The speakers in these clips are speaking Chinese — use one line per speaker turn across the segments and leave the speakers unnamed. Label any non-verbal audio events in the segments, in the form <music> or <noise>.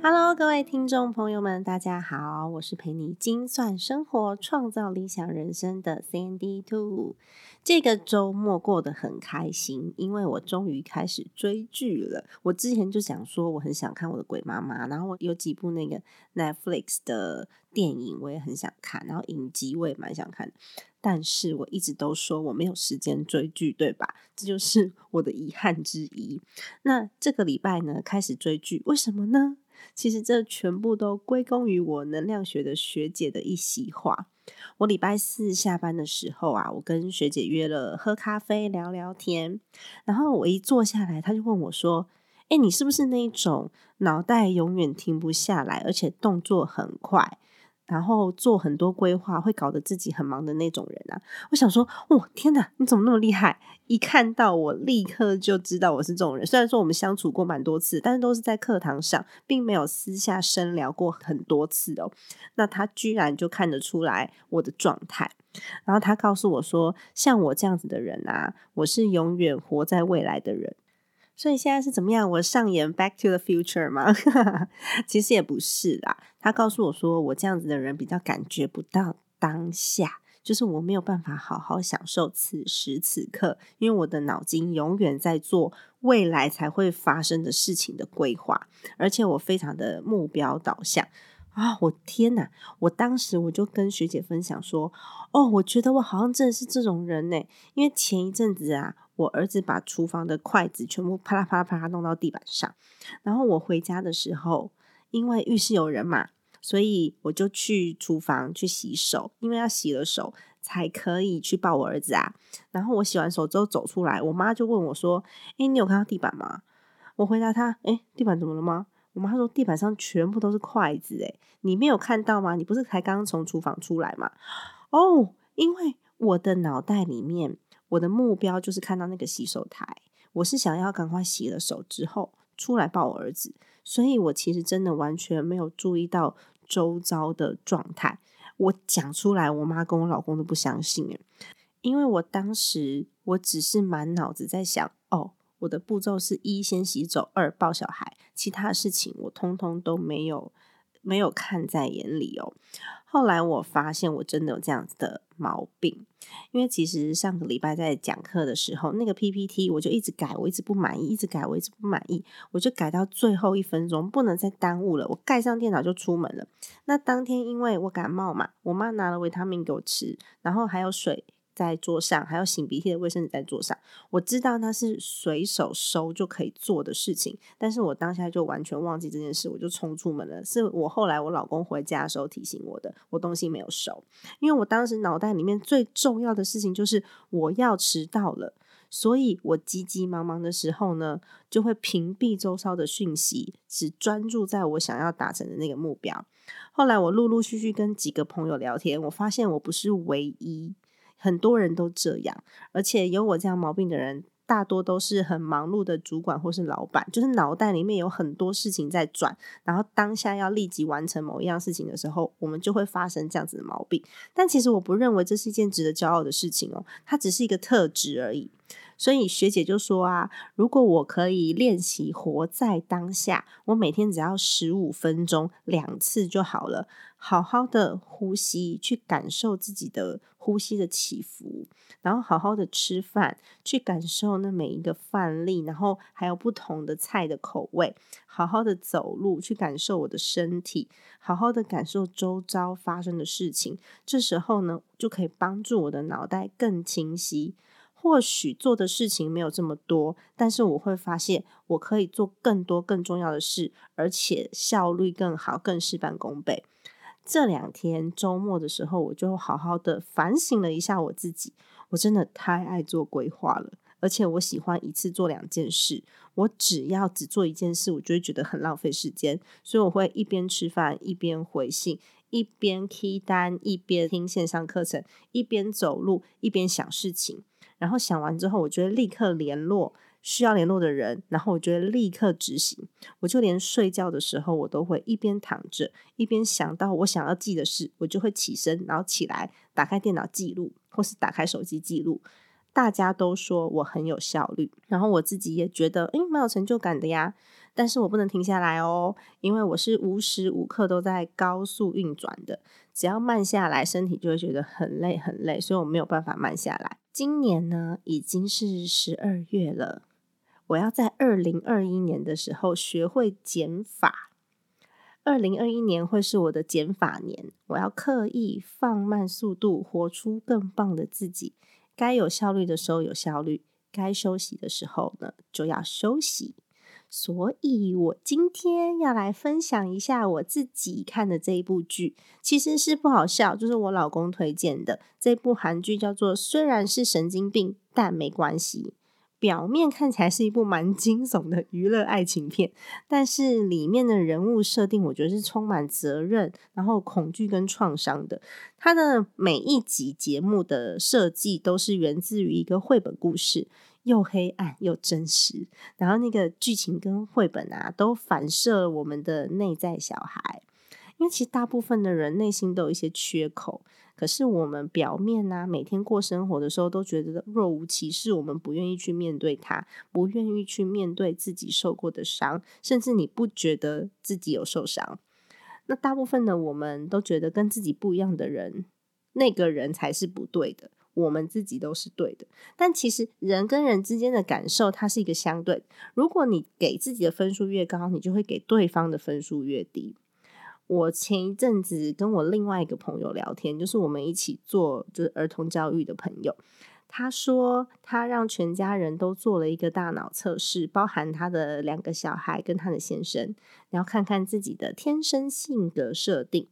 Hello，各位听众朋友们，大家好，我是陪你精算生活、创造理想人生的 Sandy Two。这个周末过得很开心，因为我终于开始追剧了。我之前就想说，我很想看我的鬼妈妈，然后我有几部那个 Netflix 的电影，我也很想看，然后影集我也蛮想看，但是我一直都说我没有时间追剧，对吧？这就是我的遗憾之一。那这个礼拜呢，开始追剧，为什么呢？其实这全部都归功于我能量学的学姐的一席话。我礼拜四下班的时候啊，我跟学姐约了喝咖啡聊聊天，然后我一坐下来，她就问我说：“哎，你是不是那种脑袋永远停不下来，而且动作很快？”然后做很多规划，会搞得自己很忙的那种人啊！我想说，哦，天哪，你怎么那么厉害？一看到我，立刻就知道我是这种人。虽然说我们相处过蛮多次，但是都是在课堂上，并没有私下深聊过很多次哦。那他居然就看得出来我的状态，然后他告诉我说，像我这样子的人啊，我是永远活在未来的人。所以现在是怎么样？我上演《Back to the Future》吗？<laughs> 其实也不是啦。他告诉我说，我这样子的人比较感觉不到当下，就是我没有办法好好享受此时此刻，因为我的脑筋永远在做未来才会发生的事情的规划，而且我非常的目标导向啊！我天哪！我当时我就跟学姐分享说，哦，我觉得我好像真的是这种人呢，因为前一阵子啊。我儿子把厨房的筷子全部啪啦啪啦啪啦弄到地板上，然后我回家的时候，因为浴室有人嘛，所以我就去厨房去洗手，因为要洗了手才可以去抱我儿子啊。然后我洗完手之后走出来，我妈就问我说：“诶，你有看到地板吗？”我回答她：“诶，地板怎么了吗？”我妈说：“地板上全部都是筷子，诶，你没有看到吗？你不是才刚从厨房出来吗？”哦，因为我的脑袋里面。我的目标就是看到那个洗手台，我是想要赶快洗了手之后出来抱我儿子，所以我其实真的完全没有注意到周遭的状态。我讲出来，我妈跟我老公都不相信诶，因为我当时我只是满脑子在想，哦，我的步骤是一先洗手，二抱小孩，其他事情我通通都没有没有看在眼里哦。后来我发现我真的有这样子的毛病。因为其实上个礼拜在讲课的时候，那个 PPT 我就一直改，我一直不满意，一直改，我一直不满意，我就改到最后一分钟，不能再耽误了。我盖上电脑就出门了。那当天因为我感冒嘛，我妈拿了维他命给我吃，然后还有水。在桌上，还有擤鼻涕的卫生纸在桌上。我知道那是随手收就可以做的事情，但是我当下就完全忘记这件事，我就冲出门了。是我后来我老公回家的时候提醒我的，我东西没有收，因为我当时脑袋里面最重要的事情就是我要迟到了，所以我急急忙忙的时候呢，就会屏蔽周遭的讯息，只专注在我想要达成的那个目标。后来我陆陆续续跟几个朋友聊天，我发现我不是唯一。很多人都这样，而且有我这样毛病的人，大多都是很忙碌的主管或是老板，就是脑袋里面有很多事情在转，然后当下要立即完成某一样事情的时候，我们就会发生这样子的毛病。但其实我不认为这是一件值得骄傲的事情哦，它只是一个特质而已。所以学姐就说啊，如果我可以练习活在当下，我每天只要十五分钟两次就好了，好好的呼吸，去感受自己的呼吸的起伏，然后好好的吃饭，去感受那每一个饭粒，然后还有不同的菜的口味，好好的走路，去感受我的身体，好好的感受周遭发生的事情，这时候呢，就可以帮助我的脑袋更清晰。或许做的事情没有这么多，但是我会发现我可以做更多更重要的事，而且效率更好，更事半功倍。这两天周末的时候，我就好好的反省了一下我自己，我真的太爱做规划了，而且我喜欢一次做两件事。我只要只做一件事，我就会觉得很浪费时间，所以我会一边吃饭一边回信，一边 K 单，一边听线上课程，一边走路一边想事情。然后想完之后，我觉得立刻联络需要联络的人，然后我觉得立刻执行。我就连睡觉的时候，我都会一边躺着一边想到我想要记的事，我就会起身，然后起来打开电脑记录，或是打开手机记录。大家都说我很有效率，然后我自己也觉得，诶，蛮有成就感的呀。但是我不能停下来哦，因为我是无时无刻都在高速运转的。只要慢下来，身体就会觉得很累很累，所以我没有办法慢下来。今年呢，已经是十二月了，我要在二零二一年的时候学会减法。二零二一年会是我的减法年，我要刻意放慢速度，活出更棒的自己。该有效率的时候有效率，该休息的时候呢就要休息。所以我今天要来分享一下我自己看的这一部剧，其实是不好笑，就是我老公推荐的这部韩剧，叫做《虽然是神经病，但没关系》。表面看起来是一部蛮惊悚的娱乐爱情片，但是里面的人物设定，我觉得是充满责任，然后恐惧跟创伤的。它的每一集节目的设计都是源自于一个绘本故事，又黑暗又真实。然后那个剧情跟绘本啊，都反射我们的内在小孩，因为其实大部分的人内心都有一些缺口。可是我们表面呢，每天过生活的时候都觉得若无其事，我们不愿意去面对它，不愿意去面对自己受过的伤，甚至你不觉得自己有受伤。那大部分的我们都觉得跟自己不一样的人，那个人才是不对的，我们自己都是对的。但其实人跟人之间的感受，它是一个相对。如果你给自己的分数越高，你就会给对方的分数越低。我前一阵子跟我另外一个朋友聊天，就是我们一起做就是儿童教育的朋友，他说他让全家人都做了一个大脑测试，包含他的两个小孩跟他的先生，然后看看自己的天生性格设定。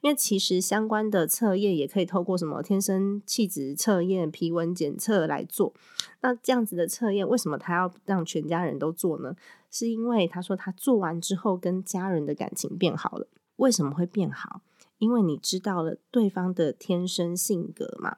因为其实相关的测验也可以透过什么天生气质测验、皮纹检测来做。那这样子的测验，为什么他要让全家人都做呢？是因为他说他做完之后跟家人的感情变好了。为什么会变好？因为你知道了对方的天生性格嘛。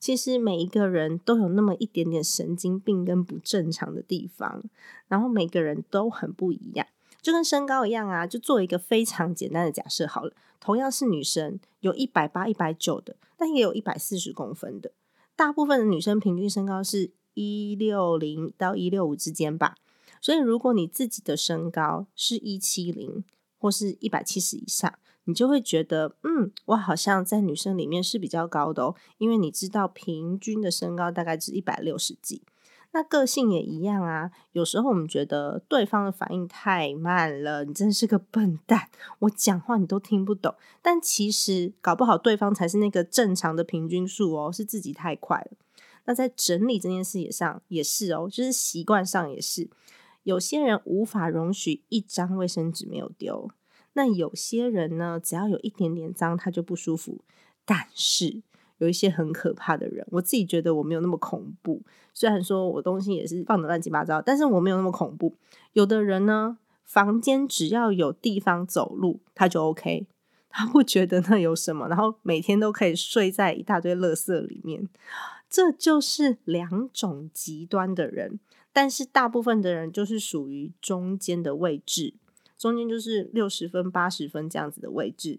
其实每一个人都有那么一点点神经病跟不正常的地方，然后每个人都很不一样，就跟身高一样啊。就做一个非常简单的假设好了，同样是女生，有一百八、一百九的，但也有一百四十公分的。大部分的女生平均身高是一六零到一六五之间吧。所以如果你自己的身高是一七零。或是一百七十以上，你就会觉得，嗯，我好像在女生里面是比较高的哦，因为你知道平均的身高大概是一百六十几。那个性也一样啊，有时候我们觉得对方的反应太慢了，你真是个笨蛋，我讲话你都听不懂。但其实搞不好对方才是那个正常的平均数哦，是自己太快了。那在整理这件事也上也是哦，就是习惯上也是。有些人无法容许一张卫生纸没有丢，那有些人呢，只要有一点点脏，他就不舒服。但是有一些很可怕的人，我自己觉得我没有那么恐怖。虽然说我东西也是放的乱七八糟，但是我没有那么恐怖。有的人呢，房间只要有地方走路，他就 OK，<laughs> 他不觉得那有什么，然后每天都可以睡在一大堆垃圾里面。这就是两种极端的人。但是大部分的人就是属于中间的位置，中间就是六十分、八十分这样子的位置。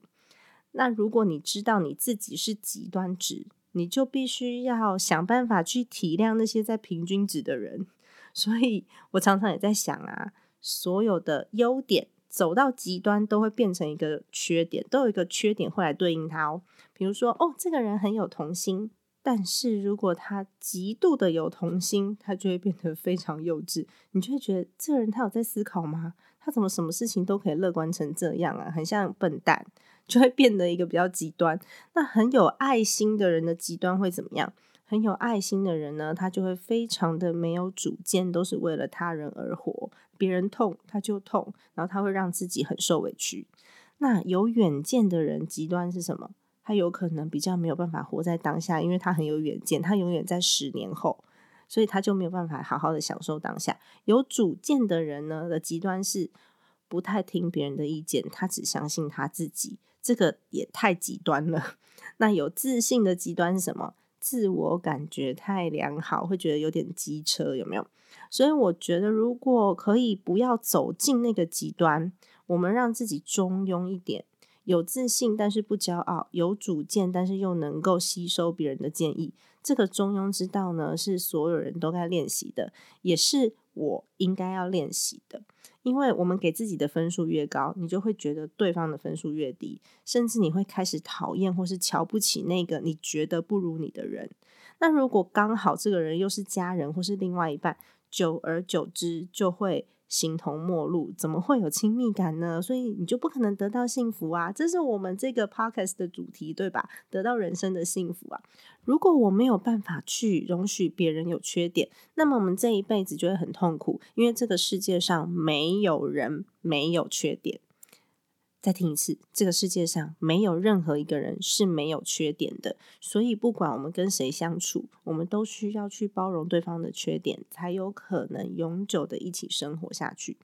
那如果你知道你自己是极端值，你就必须要想办法去体谅那些在平均值的人。所以我常常也在想啊，所有的优点走到极端都会变成一个缺点，都有一个缺点会来对应它哦。比如说，哦，这个人很有童心。但是如果他极度的有童心，他就会变得非常幼稚。你就会觉得这个人他有在思考吗？他怎么什么事情都可以乐观成这样啊？很像笨蛋，就会变得一个比较极端。那很有爱心的人的极端会怎么样？很有爱心的人呢，他就会非常的没有主见，都是为了他人而活。别人痛他就痛，然后他会让自己很受委屈。那有远见的人极端是什么？他有可能比较没有办法活在当下，因为他很有远见，他永远在十年后。所以他就没有办法好好的享受当下。有主见的人呢的极端是不太听别人的意见，他只相信他自己，这个也太极端了。<laughs> 那有自信的极端是什么？自我感觉太良好，会觉得有点机车，有没有？所以我觉得，如果可以不要走进那个极端，我们让自己中庸一点。有自信，但是不骄傲；有主见，但是又能够吸收别人的建议。这个中庸之道呢，是所有人都该练习的，也是我应该要练习的。因为我们给自己的分数越高，你就会觉得对方的分数越低，甚至你会开始讨厌或是瞧不起那个你觉得不如你的人。那如果刚好这个人又是家人或是另外一半，久而久之就会。形同陌路，怎么会有亲密感呢？所以你就不可能得到幸福啊！这是我们这个 podcast 的主题，对吧？得到人生的幸福啊！如果我没有办法去容许别人有缺点，那么我们这一辈子就会很痛苦，因为这个世界上没有人没有缺点。再听一次，这个世界上没有任何一个人是没有缺点的，所以不管我们跟谁相处，我们都需要去包容对方的缺点，才有可能永久的一起生活下去。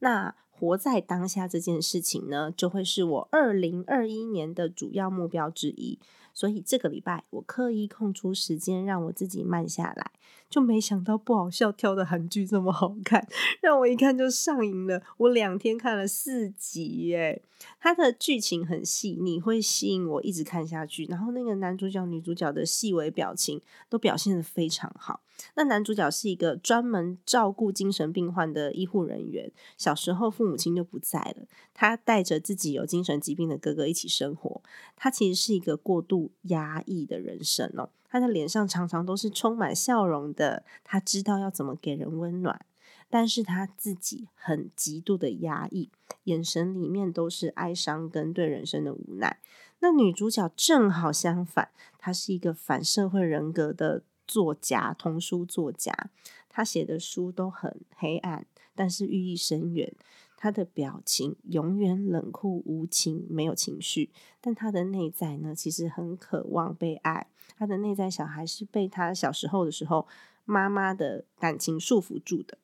那活在当下这件事情呢，就会是我二零二一年的主要目标之一。所以这个礼拜我刻意空出时间让我自己慢下来，就没想到不好笑挑的韩剧这么好看，让我一看就上瘾了。我两天看了四集耶，它的剧情很细腻，会吸引我一直看下去。然后那个男主角、女主角的细微表情都表现的非常好。那男主角是一个专门照顾精神病患的医护人员，小时候父母亲就不在了，他带着自己有精神疾病的哥哥一起生活。他其实是一个过度压抑的人生哦，他的脸上常常都是充满笑容的，他知道要怎么给人温暖，但是他自己很极度的压抑，眼神里面都是哀伤跟对人生的无奈。那女主角正好相反，她是一个反社会人格的。作家，童书作家，她写的书都很黑暗，但是寓意深远。他的表情永远冷酷无情，没有情绪，但他的内在呢，其实很渴望被爱。他的内在小孩是被他小时候的时候妈妈的感情束缚住的。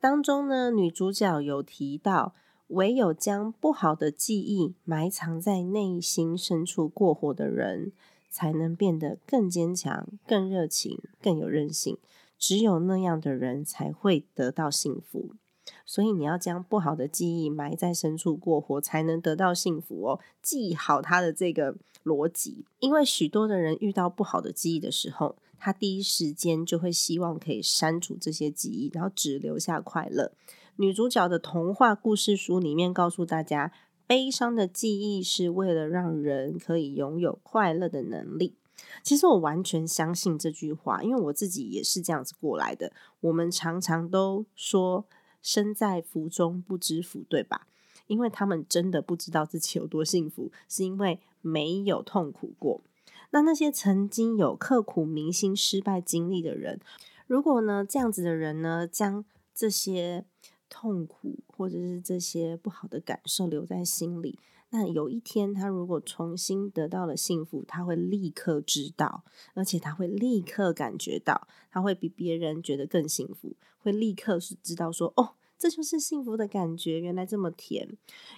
当中呢，女主角有提到，唯有将不好的记忆埋藏在内心深处过活的人。才能变得更坚强、更热情、更有韧性。只有那样的人才会得到幸福。所以你要将不好的记忆埋在深处过活，才能得到幸福哦。记好他的这个逻辑，因为许多的人遇到不好的记忆的时候，他第一时间就会希望可以删除这些记忆，然后只留下快乐。女主角的童话故事书里面告诉大家。悲伤的记忆是为了让人可以拥有快乐的能力。其实我完全相信这句话，因为我自己也是这样子过来的。我们常常都说“身在福中不知福”，对吧？因为他们真的不知道自己有多幸福，是因为没有痛苦过。那那些曾经有刻苦铭心失败经历的人，如果呢这样子的人呢，将这些。痛苦或者是这些不好的感受留在心里，那有一天他如果重新得到了幸福，他会立刻知道，而且他会立刻感觉到，他会比别人觉得更幸福，会立刻是知道说哦。这就是幸福的感觉，原来这么甜。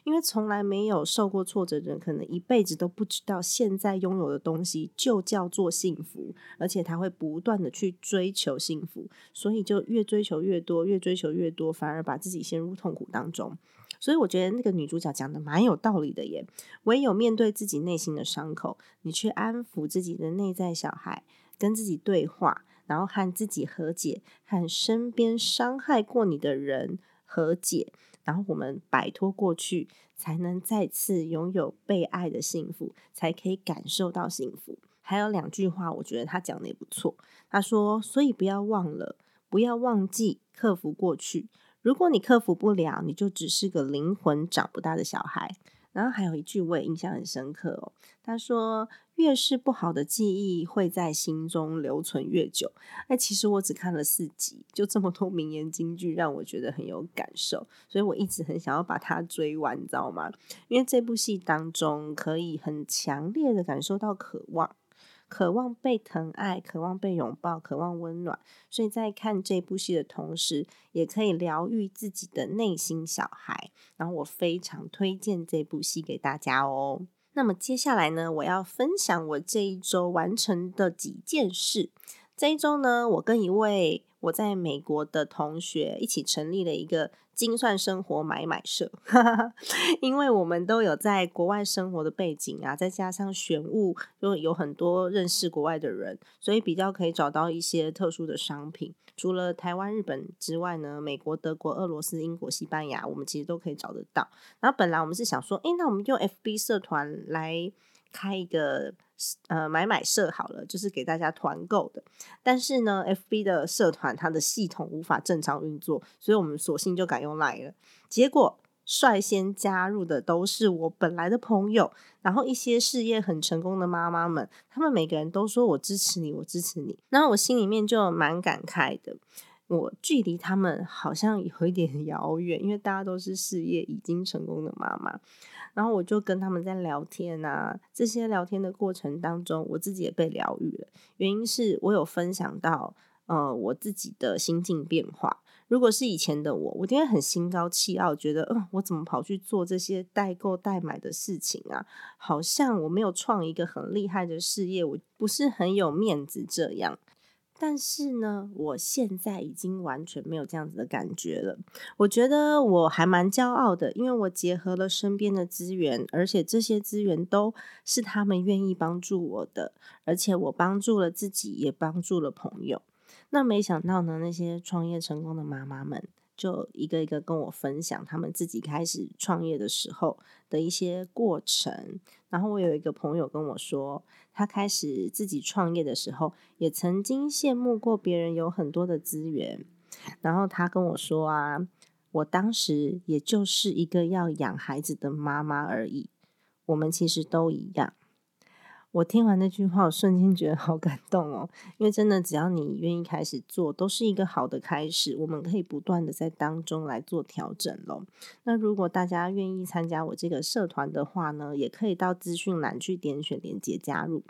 因为从来没有受过挫折的人，可能一辈子都不知道现在拥有的东西就叫做幸福，而且他会不断的去追求幸福，所以就越追求越多，越追求越多，反而把自己陷入痛苦当中。所以我觉得那个女主角讲的蛮有道理的耶。唯有面对自己内心的伤口，你去安抚自己的内在小孩，跟自己对话，然后和自己和解，和身边伤害过你的人。和解，然后我们摆脱过去，才能再次拥有被爱的幸福，才可以感受到幸福。还有两句话，我觉得他讲的也不错。他说：“所以不要忘了，不要忘记克服过去。如果你克服不了，你就只是个灵魂长不大的小孩。”然后还有一句我也印象很深刻哦，他说：“越是不好的记忆会在心中留存越久。”哎，其实我只看了四集，就这么多名言金句让我觉得很有感受，所以我一直很想要把它追完，你知道吗？因为这部戏当中可以很强烈的感受到渴望。渴望被疼爱，渴望被拥抱，渴望温暖。所以在看这部戏的同时，也可以疗愈自己的内心小孩。然后我非常推荐这部戏给大家哦。那么接下来呢，我要分享我这一周完成的几件事。这一周呢，我跟一位我在美国的同学一起成立了一个。精算生活买买社，<laughs> 因为我们都有在国外生活的背景啊，再加上选物又有很多认识国外的人，所以比较可以找到一些特殊的商品。除了台湾、日本之外呢，美国、德国、俄罗斯、英国、西班牙，我们其实都可以找得到。然后本来我们是想说，诶，那我们用 FB 社团来开一个。呃，买买社好了，就是给大家团购的。但是呢，FB 的社团它的系统无法正常运作，所以我们索性就改用 LIE 了。结果率先加入的都是我本来的朋友，然后一些事业很成功的妈妈们，他们每个人都说我支持你，我支持你。然后我心里面就蛮感慨的。我距离他们好像有一点 <laughs> 遥远，因为大家都是事业已经成功的妈妈。然后我就跟他们在聊天啊，这些聊天的过程当中，我自己也被疗愈了。原因是我有分享到，呃，我自己的心境变化。如果是以前的我，我今天很心高气傲，觉得，嗯，我怎么跑去做这些代购代买的事情啊？好像我没有创一个很厉害的事业，我不是很有面子这样。但是呢，我现在已经完全没有这样子的感觉了。我觉得我还蛮骄傲的，因为我结合了身边的资源，而且这些资源都是他们愿意帮助我的，而且我帮助了自己，也帮助了朋友。那没想到呢，那些创业成功的妈妈们。就一个一个跟我分享他们自己开始创业的时候的一些过程。然后我有一个朋友跟我说，他开始自己创业的时候，也曾经羡慕过别人有很多的资源。然后他跟我说啊，我当时也就是一个要养孩子的妈妈而已。我们其实都一样。我听完那句话，我瞬间觉得好感动哦！因为真的，只要你愿意开始做，都是一个好的开始。我们可以不断的在当中来做调整咯。那如果大家愿意参加我这个社团的话呢，也可以到资讯栏去点选连接加入。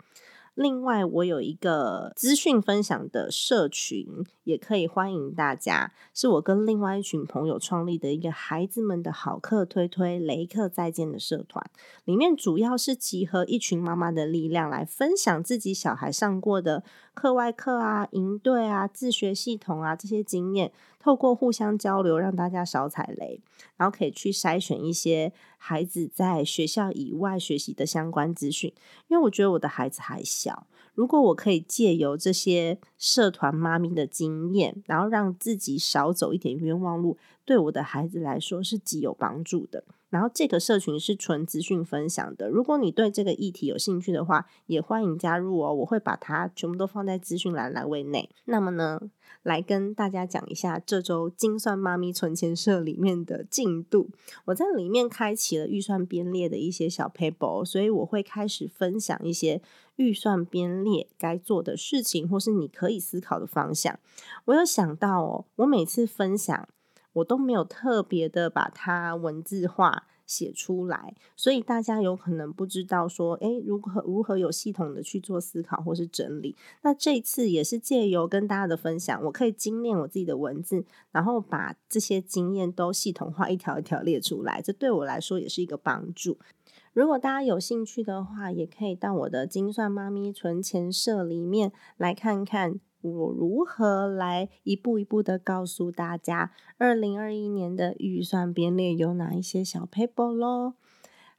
另外，我有一个资讯分享的社群，也可以欢迎大家。是我跟另外一群朋友创立的一个孩子们的好课推推雷课再见的社团，里面主要是集合一群妈妈的力量，来分享自己小孩上过的课外课啊、营队啊、自学系统啊这些经验。透过互相交流，让大家少踩雷，然后可以去筛选一些孩子在学校以外学习的相关资讯。因为我觉得我的孩子还小，如果我可以借由这些社团妈咪的经验，然后让自己少走一点冤枉路，对我的孩子来说是极有帮助的。然后这个社群是纯资讯分享的，如果你对这个议题有兴趣的话，也欢迎加入哦。我会把它全部都放在资讯栏栏位内。那么呢，来跟大家讲一下这周精算妈咪存钱社里面的进度。我在里面开启了预算编列的一些小 paper，所以我会开始分享一些预算编列该做的事情，或是你可以思考的方向。我有想到哦，我每次分享。我都没有特别的把它文字化写出来，所以大家有可能不知道说，诶，如何如何有系统的去做思考或是整理。那这次也是借由跟大家的分享，我可以精炼我自己的文字，然后把这些经验都系统化一条一条列出来，这对我来说也是一个帮助。如果大家有兴趣的话，也可以到我的精算妈咪存钱社里面来看看。我如何来一步一步的告诉大家，二零二一年的预算编列有哪一些小 paper 喽？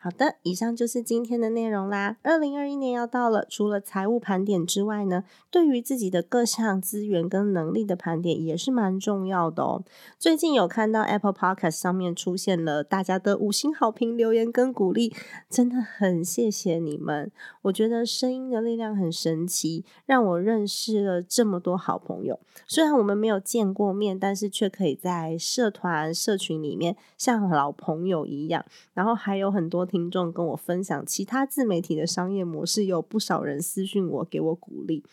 好的，以上就是今天的内容啦。二零二一年要到了，除了财务盘点之外呢，对于自己的各项资源跟能力的盘点也是蛮重要的哦。最近有看到 Apple Podcast 上面出现了大家的五星好评留言跟鼓励，真的很谢谢你们。我觉得声音的力量很神奇，让我认识了这么多好朋友。虽然我们没有见过面，但是却可以在社团社群里面像老朋友一样。然后还有很多。听众跟我分享其他自媒体的商业模式，有不少人私信我，给我鼓励。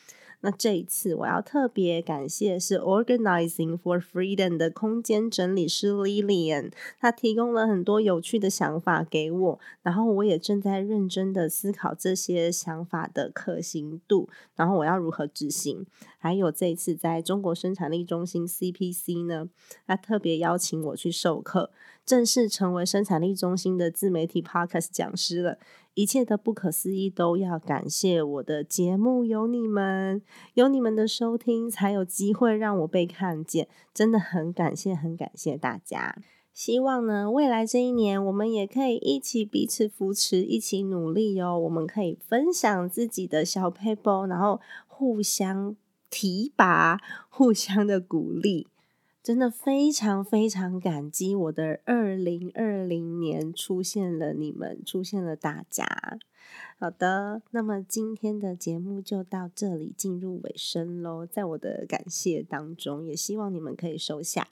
那这一次我要特别感谢是 Organizing for Freedom 的空间整理师 Lilian，她提供了很多有趣的想法给我，然后我也正在认真的思考这些想法的可行度，然后我要如何执行。还有这一次在中国生产力中心 CPC 呢，他特别邀请我去授课，正式成为生产力中心的自媒体 Podcast 讲师了。一切的不可思议都要感谢我的节目，有你们，有你们的收听，才有机会让我被看见。真的很感谢，很感谢大家。希望呢，未来这一年，我们也可以一起彼此扶持，一起努力哦。我们可以分享自己的小 paper，然后互相提拔，互相的鼓励。真的非常非常感激我的二零二零年出现了你们，出现了大家。好的，那么今天的节目就到这里进入尾声喽。在我的感谢当中，也希望你们可以收下。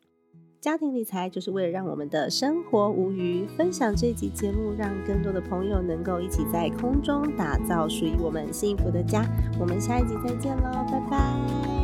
家庭理财就是为了让我们的生活无虞。分享这集节目，让更多的朋友能够一起在空中打造属于我们幸福的家。我们下一集再见喽，拜拜。